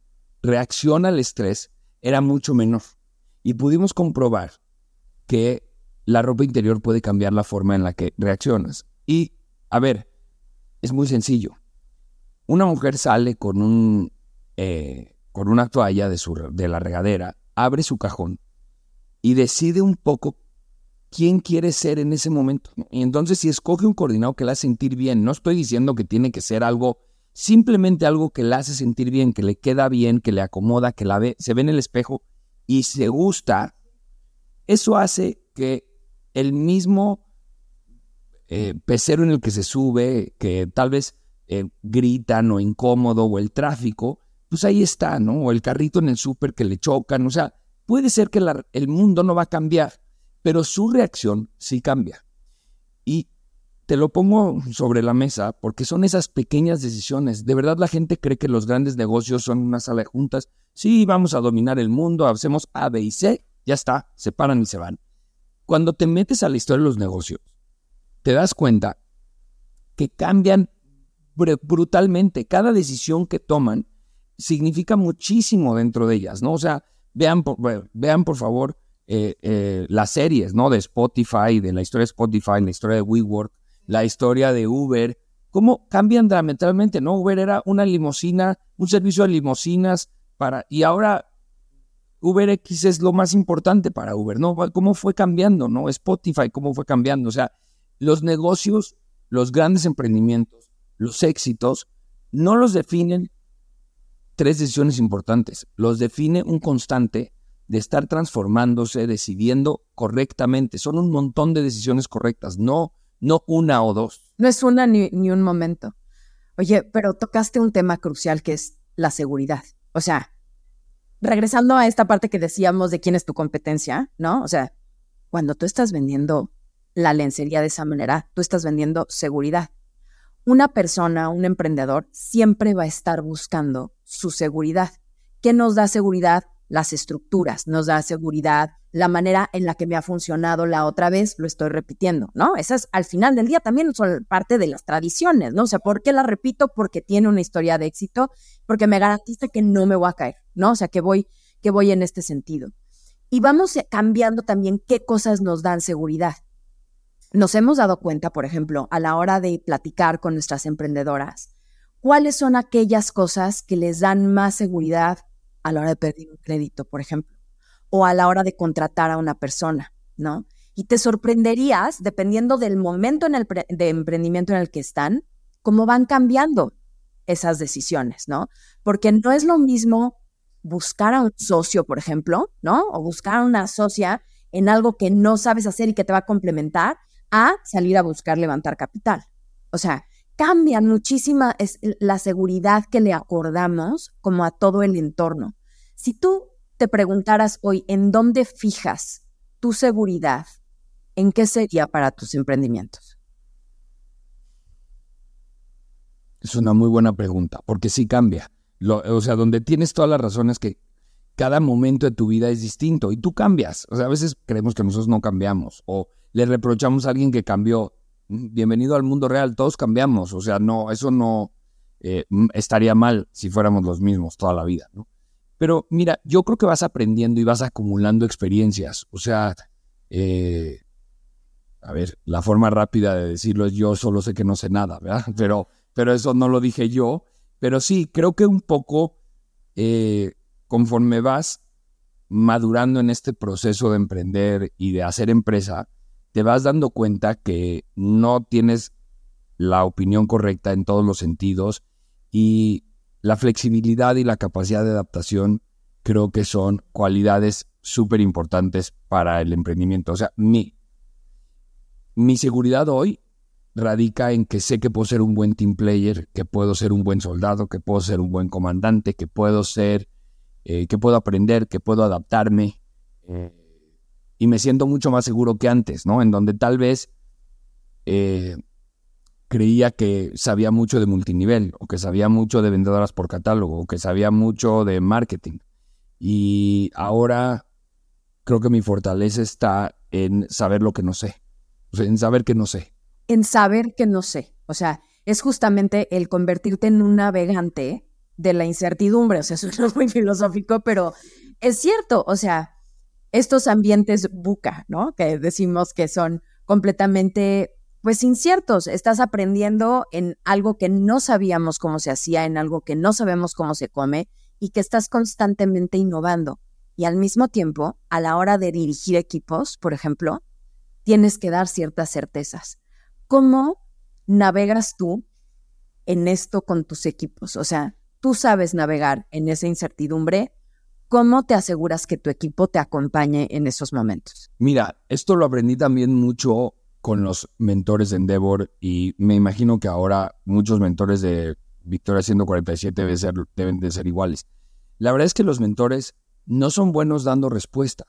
reacción al estrés era mucho menor. Y pudimos comprobar que la ropa interior puede cambiar la forma en la que reaccionas. Y, a ver, es muy sencillo. Una mujer sale con, un, eh, con una toalla de, su, de la regadera, abre su cajón y decide un poco quién quiere ser en ese momento. Y entonces si escoge un coordinado que la hace sentir bien, no estoy diciendo que tiene que ser algo, simplemente algo que la hace sentir bien, que le queda bien, que le acomoda, que la ve, se ve en el espejo y se gusta, eso hace que el mismo eh, pecero en el que se sube, que tal vez eh, gritan o incómodo, o el tráfico, pues ahí está, ¿no? O el carrito en el súper que le chocan, o sea, puede ser que el mundo no va a cambiar, pero su reacción sí cambia. Y te lo pongo sobre la mesa porque son esas pequeñas decisiones. De verdad la gente cree que los grandes negocios son una sala de juntas. Sí, vamos a dominar el mundo, hacemos A, B y C, ya está, se paran y se van. Cuando te metes a la historia de los negocios, te das cuenta que cambian brutalmente. Cada decisión que toman significa muchísimo dentro de ellas, ¿no? O sea, vean por, vean por favor eh, eh, las series, ¿no? De Spotify, de la historia de Spotify, la historia de WeWork, la historia de Uber, cómo cambian diametralmente, ¿no? Uber era una limosina, un servicio de limosinas para, y ahora UberX es lo más importante para Uber, ¿no? ¿Cómo fue cambiando, ¿no? Spotify, ¿cómo fue cambiando? O sea, los negocios, los grandes emprendimientos, los éxitos, no los definen tres decisiones importantes, los define un constante de estar transformándose, decidiendo correctamente. Son un montón de decisiones correctas, no, no una o dos. No es una ni, ni un momento. Oye, pero tocaste un tema crucial que es la seguridad. O sea, regresando a esta parte que decíamos de quién es tu competencia, ¿no? O sea, cuando tú estás vendiendo la lencería de esa manera, tú estás vendiendo seguridad. Una persona, un emprendedor, siempre va a estar buscando su seguridad. ¿Qué nos da seguridad? Las estructuras, nos da seguridad, la manera en la que me ha funcionado la otra vez, lo estoy repitiendo, ¿no? Esas al final del día también son parte de las tradiciones, ¿no? O sea, ¿por qué la repito? Porque tiene una historia de éxito, porque me garantiza que no me voy a caer, ¿no? O sea, que voy, que voy en este sentido. Y vamos cambiando también qué cosas nos dan seguridad. Nos hemos dado cuenta, por ejemplo, a la hora de platicar con nuestras emprendedoras, cuáles son aquellas cosas que les dan más seguridad a la hora de pedir un crédito, por ejemplo, o a la hora de contratar a una persona, ¿no? Y te sorprenderías, dependiendo del momento en el de emprendimiento en el que están, cómo van cambiando esas decisiones, ¿no? Porque no es lo mismo buscar a un socio, por ejemplo, ¿no? O buscar a una socia en algo que no sabes hacer y que te va a complementar, a salir a buscar levantar capital. O sea, cambia muchísima es la seguridad que le acordamos como a todo el entorno. Si tú te preguntaras hoy en dónde fijas tu seguridad, ¿en qué sería para tus emprendimientos? Es una muy buena pregunta, porque sí cambia. o sea, donde tienes todas las razones que cada momento de tu vida es distinto y tú cambias. O sea, a veces creemos que nosotros no cambiamos o le reprochamos a alguien que cambió. Bienvenido al mundo real, todos cambiamos. O sea, no, eso no eh, estaría mal si fuéramos los mismos toda la vida, ¿no? Pero mira, yo creo que vas aprendiendo y vas acumulando experiencias. O sea, eh, a ver, la forma rápida de decirlo es yo solo sé que no sé nada, ¿verdad? Pero pero eso no lo dije yo. Pero sí, creo que un poco eh, conforme vas madurando en este proceso de emprender y de hacer empresa, te vas dando cuenta que no tienes la opinión correcta en todos los sentidos y la flexibilidad y la capacidad de adaptación creo que son cualidades súper importantes para el emprendimiento. O sea, mi, mi seguridad hoy radica en que sé que puedo ser un buen team player, que puedo ser un buen soldado, que puedo ser un buen comandante, que puedo ser, eh, que puedo aprender, que puedo adaptarme. Eh, y me siento mucho más seguro que antes, ¿no? En donde tal vez eh, creía que sabía mucho de multinivel, o que sabía mucho de vendedoras por catálogo, o que sabía mucho de marketing. Y ahora creo que mi fortaleza está en saber lo que no sé, o sea, en saber que no sé en saber que no sé. O sea, es justamente el convertirte en un navegante de la incertidumbre. O sea, es muy filosófico, pero es cierto. O sea, estos ambientes buca, ¿no? Que decimos que son completamente, pues, inciertos. Estás aprendiendo en algo que no sabíamos cómo se hacía, en algo que no sabemos cómo se come y que estás constantemente innovando. Y al mismo tiempo, a la hora de dirigir equipos, por ejemplo, tienes que dar ciertas certezas. ¿Cómo navegas tú en esto con tus equipos? O sea, tú sabes navegar en esa incertidumbre. ¿Cómo te aseguras que tu equipo te acompañe en esos momentos? Mira, esto lo aprendí también mucho con los mentores de Endeavor y me imagino que ahora muchos mentores de Victoria 147 deben, ser, deben de ser iguales. La verdad es que los mentores no son buenos dando respuesta,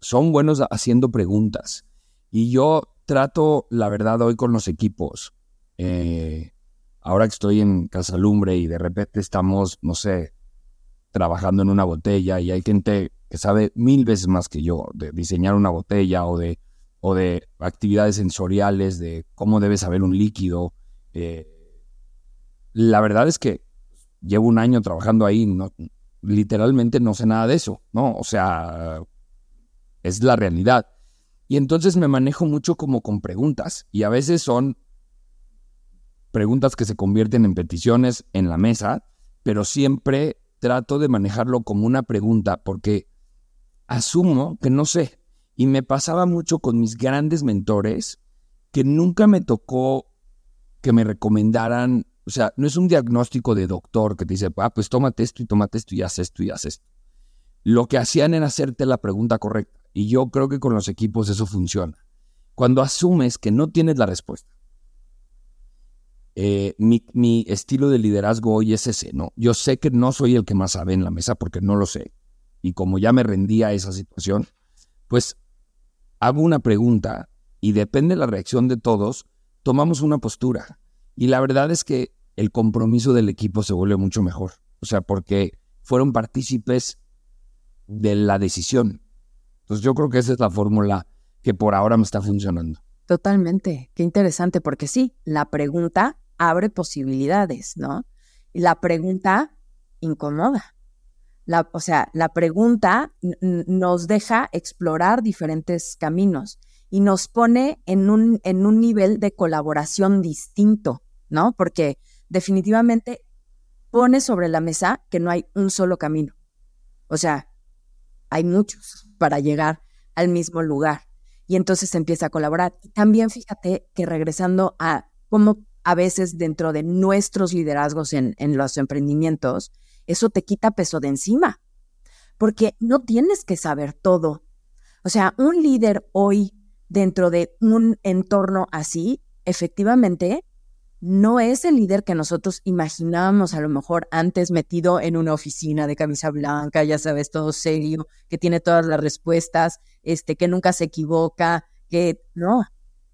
son buenos haciendo preguntas. Y yo trato, la verdad, hoy con los equipos. Eh, ahora que estoy en Casalumbre y de repente estamos, no sé, trabajando en una botella y hay gente que sabe mil veces más que yo de diseñar una botella o de, o de actividades sensoriales, de cómo debe saber un líquido. Eh, la verdad es que llevo un año trabajando ahí, literalmente no sé nada de eso, ¿no? O sea, es la realidad. Y entonces me manejo mucho como con preguntas y a veces son preguntas que se convierten en peticiones en la mesa, pero siempre trato de manejarlo como una pregunta porque asumo que no sé. Y me pasaba mucho con mis grandes mentores que nunca me tocó que me recomendaran, o sea, no es un diagnóstico de doctor que te dice, ah, pues tómate esto y tómate esto y haz esto y haz esto. Lo que hacían era hacerte la pregunta correcta. Y yo creo que con los equipos eso funciona. Cuando asumes que no tienes la respuesta. Eh, mi, estilo de liderazgo hoy es ese, ¿no? Yo sé que no soy el que más sabe en la mesa porque no lo sé. Y como ya me rendí a esa situación, pues hago una pregunta y depende de la reacción de todos, tomamos una postura. Y la verdad es que el compromiso del equipo se vuelve mucho mejor. O sea, porque fueron partícipes de la decisión. Entonces yo creo que esa es la fórmula que por ahora me está funcionando. Totalmente, qué interesante, porque sí, la pregunta abre posibilidades, ¿no? Y la pregunta incomoda. La, o sea, la pregunta nos deja explorar diferentes caminos y nos pone en un, en un nivel de colaboración distinto, ¿no? Porque definitivamente pone sobre la mesa que no hay un solo camino. O sea, hay muchos para llegar al mismo lugar. Y entonces empieza a colaborar. Y también fíjate que regresando a cómo a veces dentro de nuestros liderazgos en, en los emprendimientos, eso te quita peso de encima, porque no tienes que saber todo. O sea, un líder hoy dentro de un entorno así, efectivamente, no es el líder que nosotros imaginábamos a lo mejor antes metido en una oficina de camisa blanca, ya sabes, todo serio, que tiene todas las respuestas, este, que nunca se equivoca, que no,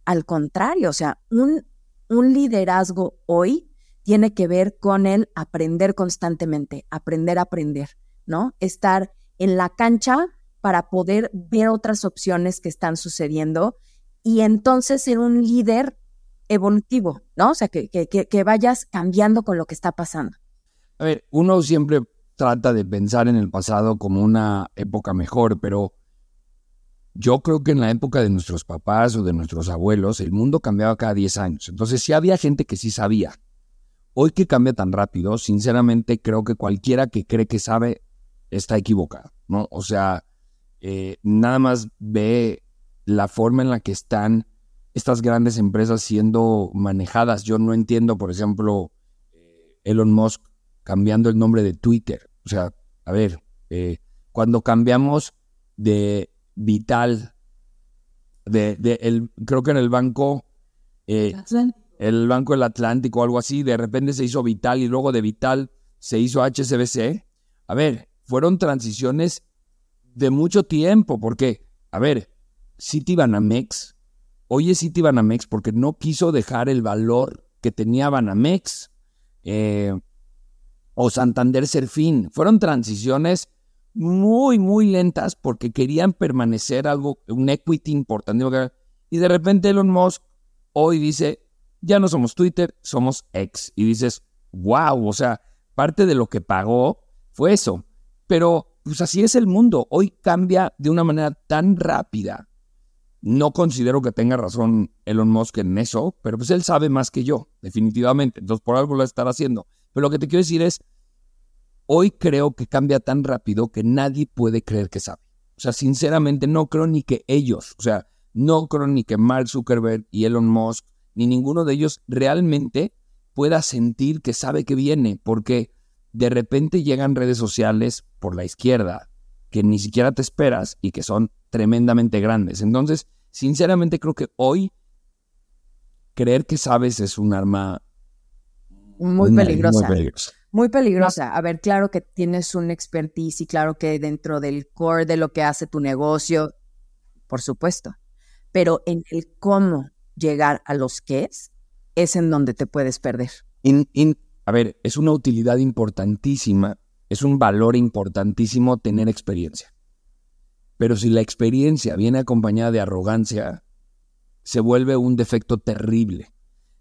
al contrario, o sea, un, un liderazgo hoy tiene que ver con el aprender constantemente, aprender a aprender, ¿no? Estar en la cancha para poder ver otras opciones que están sucediendo y entonces ser un líder evolutivo, ¿no? O sea, que, que, vayas cambiando con lo que está pasando. A ver, uno siempre trata de pensar en el pasado como una época mejor, pero yo creo que en la época de nuestros papás o de nuestros abuelos, el mundo cambiaba cada 10 años. Entonces, sí había gente que sí sabía. Hoy que cambia tan rápido, sinceramente creo que cualquiera que cree que sabe está equivocado, ¿no? O sea, eh, nada más ve la forma en la que están estas grandes empresas siendo manejadas. Yo no entiendo, por ejemplo, eh, Elon Musk cambiando el nombre de Twitter. O sea, a ver, eh, cuando cambiamos de Vital, de, el, creo que en el banco eh, el Banco del Atlántico o algo así, de repente se hizo Vital y luego de Vital se hizo HSBC. A ver, fueron transiciones de mucho tiempo, porque, a ver, Citibanamex, hoy es Citibanamex porque no quiso dejar el valor que tenía Banamex eh, o Santander Serfín. Fueron transiciones muy, muy lentas porque querían permanecer algo, un equity importante. Y de repente Elon Musk hoy dice, ya no somos Twitter, somos X. Y dices, wow, o sea, parte de lo que pagó fue eso. Pero pues así es el mundo. Hoy cambia de una manera tan rápida. No considero que tenga razón Elon Musk en eso, pero pues él sabe más que yo, definitivamente. Entonces por algo lo estará haciendo. Pero lo que te quiero decir es, hoy creo que cambia tan rápido que nadie puede creer que sabe. O sea, sinceramente no creo ni que ellos, o sea, no creo ni que Mark Zuckerberg y Elon Musk, ni ninguno de ellos realmente pueda sentir que sabe que viene, porque de repente llegan redes sociales por la izquierda que ni siquiera te esperas y que son tremendamente grandes. Entonces, sinceramente creo que hoy creer que sabes es un arma muy, peligrosa. Muy peligrosa. A ver, claro que tienes un expertise y claro que dentro del core de lo que hace tu negocio, por supuesto. Pero en el cómo llegar a los qué es, es en donde te puedes perder. a ver, es una utilidad importantísima, es un valor importantísimo tener experiencia. Pero si la experiencia viene acompañada de arrogancia, se vuelve un defecto terrible.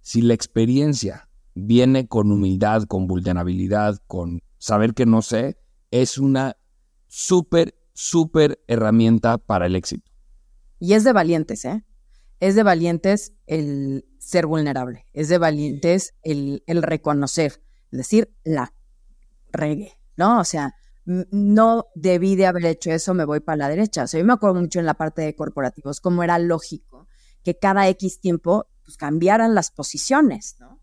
Si la experiencia viene con humildad, con vulnerabilidad, con saber que no sé, es una súper, súper herramienta para el éxito. Y es de valientes, ¿eh? Es de valientes el ser vulnerable, es de valientes el, reconocer, es decir, la regue, ¿no? O sea, no debí de haber hecho eso, me voy para la derecha. O sea, yo me acuerdo mucho en la parte de corporativos, cómo era lógico que cada X tiempo pues, cambiaran las posiciones, ¿no?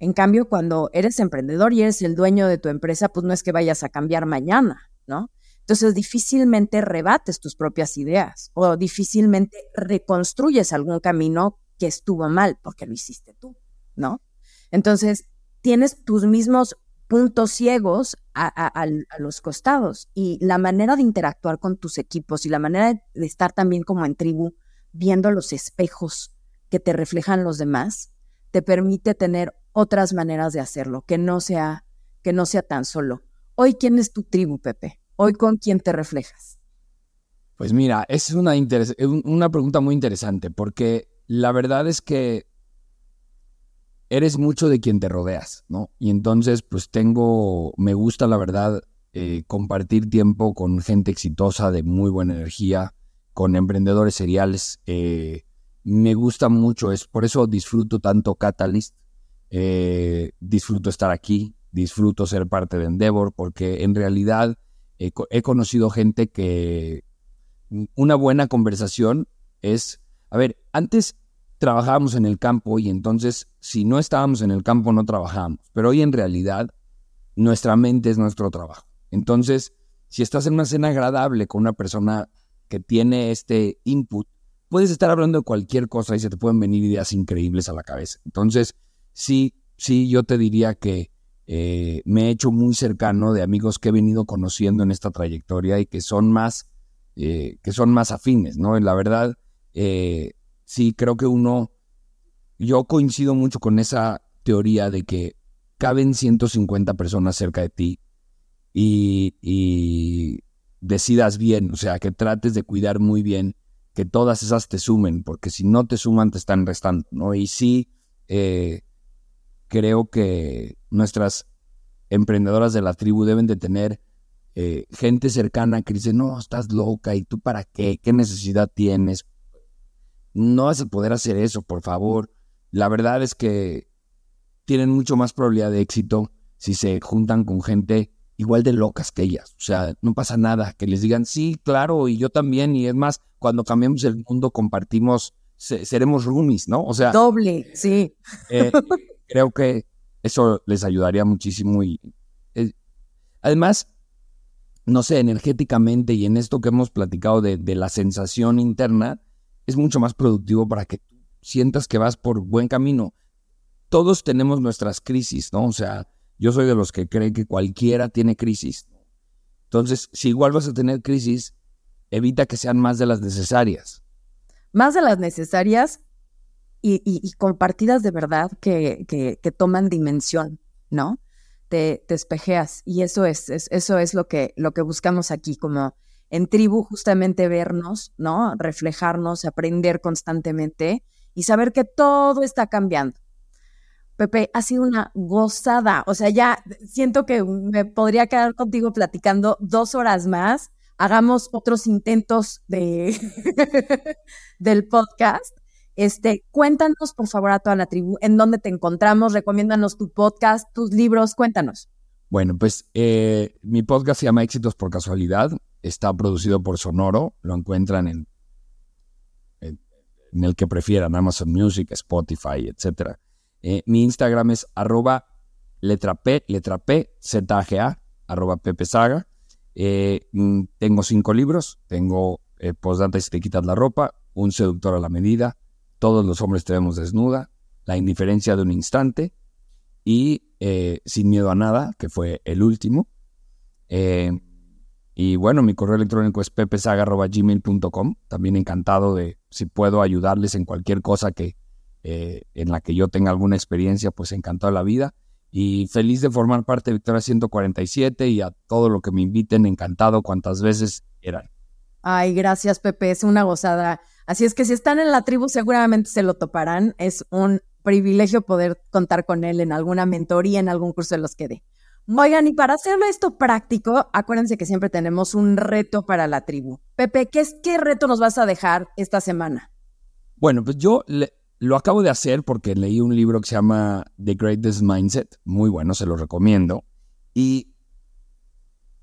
En cambio, cuando eres emprendedor y eres el dueño de tu empresa, pues no es que vayas a cambiar mañana, ¿no? Entonces difícilmente rebates tus propias ideas o difícilmente reconstruyes algún camino que estuvo mal porque lo hiciste tú, ¿no? Entonces tienes tus mismos puntos ciegos a, los costados y la manera de interactuar con tus equipos y la manera de estar también como en tribu, viendo los espejos que te reflejan los demás, te permite tener otras maneras de hacerlo, que no sea, que no sea tan solo. Hoy, ¿quién es tu tribu, Pepe? Hoy, ¿con quién te reflejas? Pues mira, es una, una pregunta muy interesante, porque la verdad es que eres mucho de quien te rodeas, ¿no? Y entonces, pues tengo, me gusta la verdad eh, compartir tiempo con gente exitosa, de muy buena energía, con emprendedores seriales. Eh, me gusta mucho, es por eso disfruto tanto Catalyst, eh, disfruto estar aquí, disfruto ser parte de Endeavor, porque en realidad he conocido gente que una buena conversación es, a ver, antes trabajábamos en el campo y entonces si no estábamos en el campo no trabajábamos, pero hoy en realidad nuestra mente es nuestro trabajo. Entonces, si estás en una cena agradable con una persona que tiene este input, puedes estar hablando de cualquier cosa y se te pueden venir ideas increíbles a la cabeza. Entonces, sí, sí, yo te diría que eh, me he hecho muy cercano de amigos que he venido conociendo en esta trayectoria y que son más, eh, que son más afines, ¿no? la verdad, eh, sí, creo que uno, yo coincido mucho con esa teoría de que caben 150 personas cerca de ti y, y decidas bien, o sea, que trates de cuidar muy bien que todas esas te sumen, porque si no te suman te están restando, ¿no? Y sí, eh, creo que nuestras emprendedoras de la tribu deben de tener eh, gente cercana que dice, no, estás loca, ¿y tú para qué? ¿Qué necesidad tienes? No vas a poder hacer eso, por favor. La verdad es que tienen mucho más probabilidad de éxito si se juntan con gente igual de locas que ellas. O sea, no pasa nada. Que les digan, sí, claro, y yo también. Y es más, cuando cambiamos el mundo, compartimos, seremos roomies, ¿no? O sea. Doble, sí. Eh, creo que eso les ayudaría muchísimo. Y eh, además, no sé, energéticamente y en esto que hemos platicado de, de la sensación interna, es mucho más productivo para que sientas que vas por buen camino. Todos tenemos nuestras crisis, ¿no? O sea, yo soy de los que cree que cualquiera tiene crisis. Entonces, si igual vas a tener crisis, evita que sean más de las necesarias. Más de las necesarias y, compartidas de verdad que, que, toman dimensión, ¿no? Te, te espejeas y eso es, eso es lo que, lo que buscamos aquí, como en tribu justamente vernos, ¿no? Reflejarnos, aprender constantemente y saber que todo está cambiando. Pepe, ha sido una gozada. O sea, ya siento que me podría quedar contigo platicando dos horas más. Hagamos otros intentos de del podcast. Este, cuéntanos, por favor, a toda la tribu, en dónde te encontramos, recomiéndanos tu podcast, tus libros, cuéntanos. Bueno, pues eh, mi podcast se llama Éxitos por Casualidad. Está producido por Sonoro. Lo encuentran en, el que prefieran, Amazon Music, Spotify, etcétera. Eh, mi Instagram es arroba letra P, letra P, ZAGA, arroba Pepe Saga. Eh, mm, tengo cinco libros. Tengo Postdata si te quitas la ropa, Un seductor a la medida, Todos los hombres te vemos desnuda, La indiferencia de un instante y Sin miedo a nada, que fue el último. y bueno, mi correo electrónico es pepesaga.gmail.com. También encantado de si puedo ayudarles en cualquier cosa que, eh, en la que yo tenga alguna experiencia, pues encantado la vida. Y feliz de formar parte de Victoria 147 y a todo lo que me inviten, encantado cuantas veces eran. Ay, gracias Pepe, es una gozada. Así es que si están en la tribu seguramente se lo toparán. Es un privilegio poder contar con él en alguna mentoría, en algún curso de los que dé. Oigan, y para hacerlo esto práctico, acuérdense que siempre tenemos un reto para la tribu. Pepe, ¿qué, es, qué reto nos vas a dejar esta semana? Bueno, pues yo le, lo acabo de hacer porque leí un libro que se llama The Greatest Mindset, muy bueno, se lo recomiendo. Y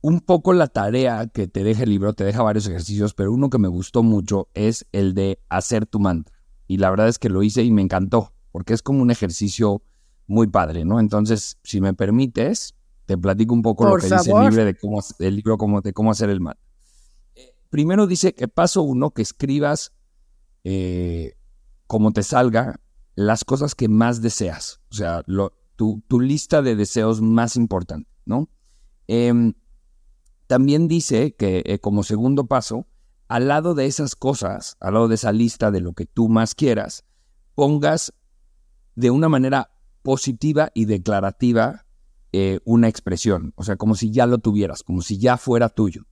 un poco la tarea que te deja el libro, te deja varios ejercicios, pero uno que me gustó mucho es el de hacer tu mantra. Y la verdad es que lo hice y me encantó, porque es como un ejercicio muy padre, ¿no? Entonces, si me permites, te platico un poco lo que dice el libro, de cómo, el libro de cómo hacer el mantra. Eh, primero dice que paso uno, que escribas eh, como te salga, las cosas que más deseas, o sea, tu, lista de deseos más importante, ¿no? Em, también dice que eh, como segundo paso, al lado de esas cosas, al lado de esa lista de lo que tú más quieras, pongas de una manera positiva y declarativa eh, una expresión, o sea, como si ya lo tuvieras, como si ya fuera tuyo.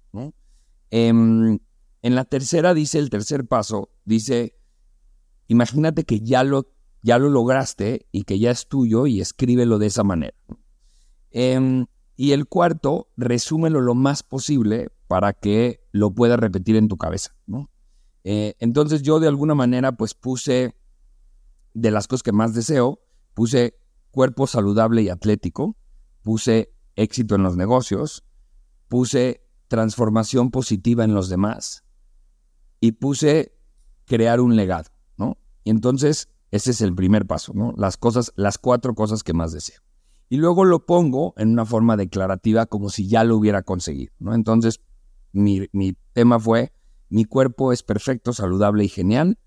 Em, en la tercera dice, el tercer paso, dice, imagínate que ya lo, ya lo lograste y que ya es tuyo y escríbelo de esa manera. Em, y el cuarto, resúmelo lo más posible para que lo puedas repetir en tu cabeza. Eh, entonces yo de alguna manera pues puse de las cosas que más deseo, puse cuerpo saludable y atlético, puse éxito en los negocios, puse transformación positiva en los demás y puse crear un legado. Y entonces, ese es el primer paso, ¿no? Las cosas, las cuatro cosas que más deseo. Y luego lo pongo en una forma declarativa como si ya lo hubiera conseguido, ¿no? Entonces, mi, mi tema fue, mi cuerpo es perfecto, saludable y genial,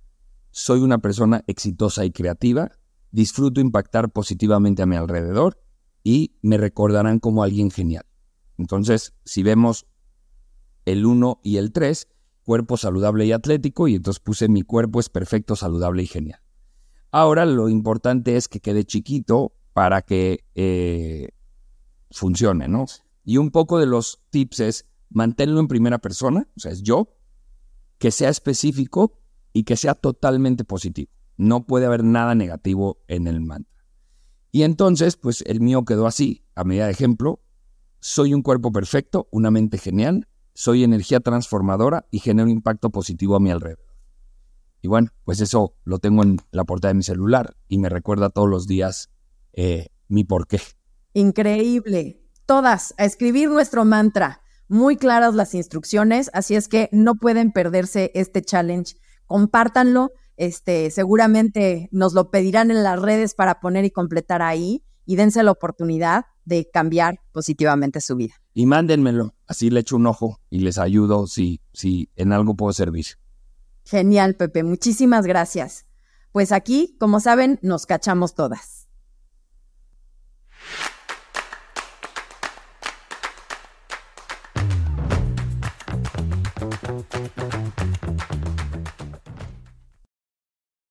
soy una persona exitosa y creativa, disfruto impactar positivamente a mi alrededor y me recordarán como alguien genial. Entonces, si vemos el 1 y el 3, cuerpo saludable y atlético, y entonces puse mi cuerpo es perfecto, saludable y genial. Ahora lo importante es que quede chiquito para que eh, funcione, ¿no? Y un poco de los tips es mantenerlo en primera persona, o sea, es yo, que sea específico y que sea totalmente positivo. No puede haber nada negativo en el mantra. Y entonces, pues el mío quedó así, a medida de ejemplo, soy un cuerpo perfecto, una mente genial, soy energía transformadora y genero impacto positivo a mi alrededor. Y bueno, pues eso lo tengo en la portada de mi celular y me recuerda todos los días eh, mi porqué. Increíble. Todas a escribir nuestro mantra. Muy claras las instrucciones, así es que no pueden perderse este challenge. Compártanlo. Este, seguramente nos lo pedirán en las redes para poner y completar ahí y dense la oportunidad de cambiar positivamente su vida. Y mándenmelo, así le echo un ojo y les ayudo si, si en algo puedo servir. Genial, Pepe, muchísimas gracias. Pues aquí, como saben, nos cachamos todas. thank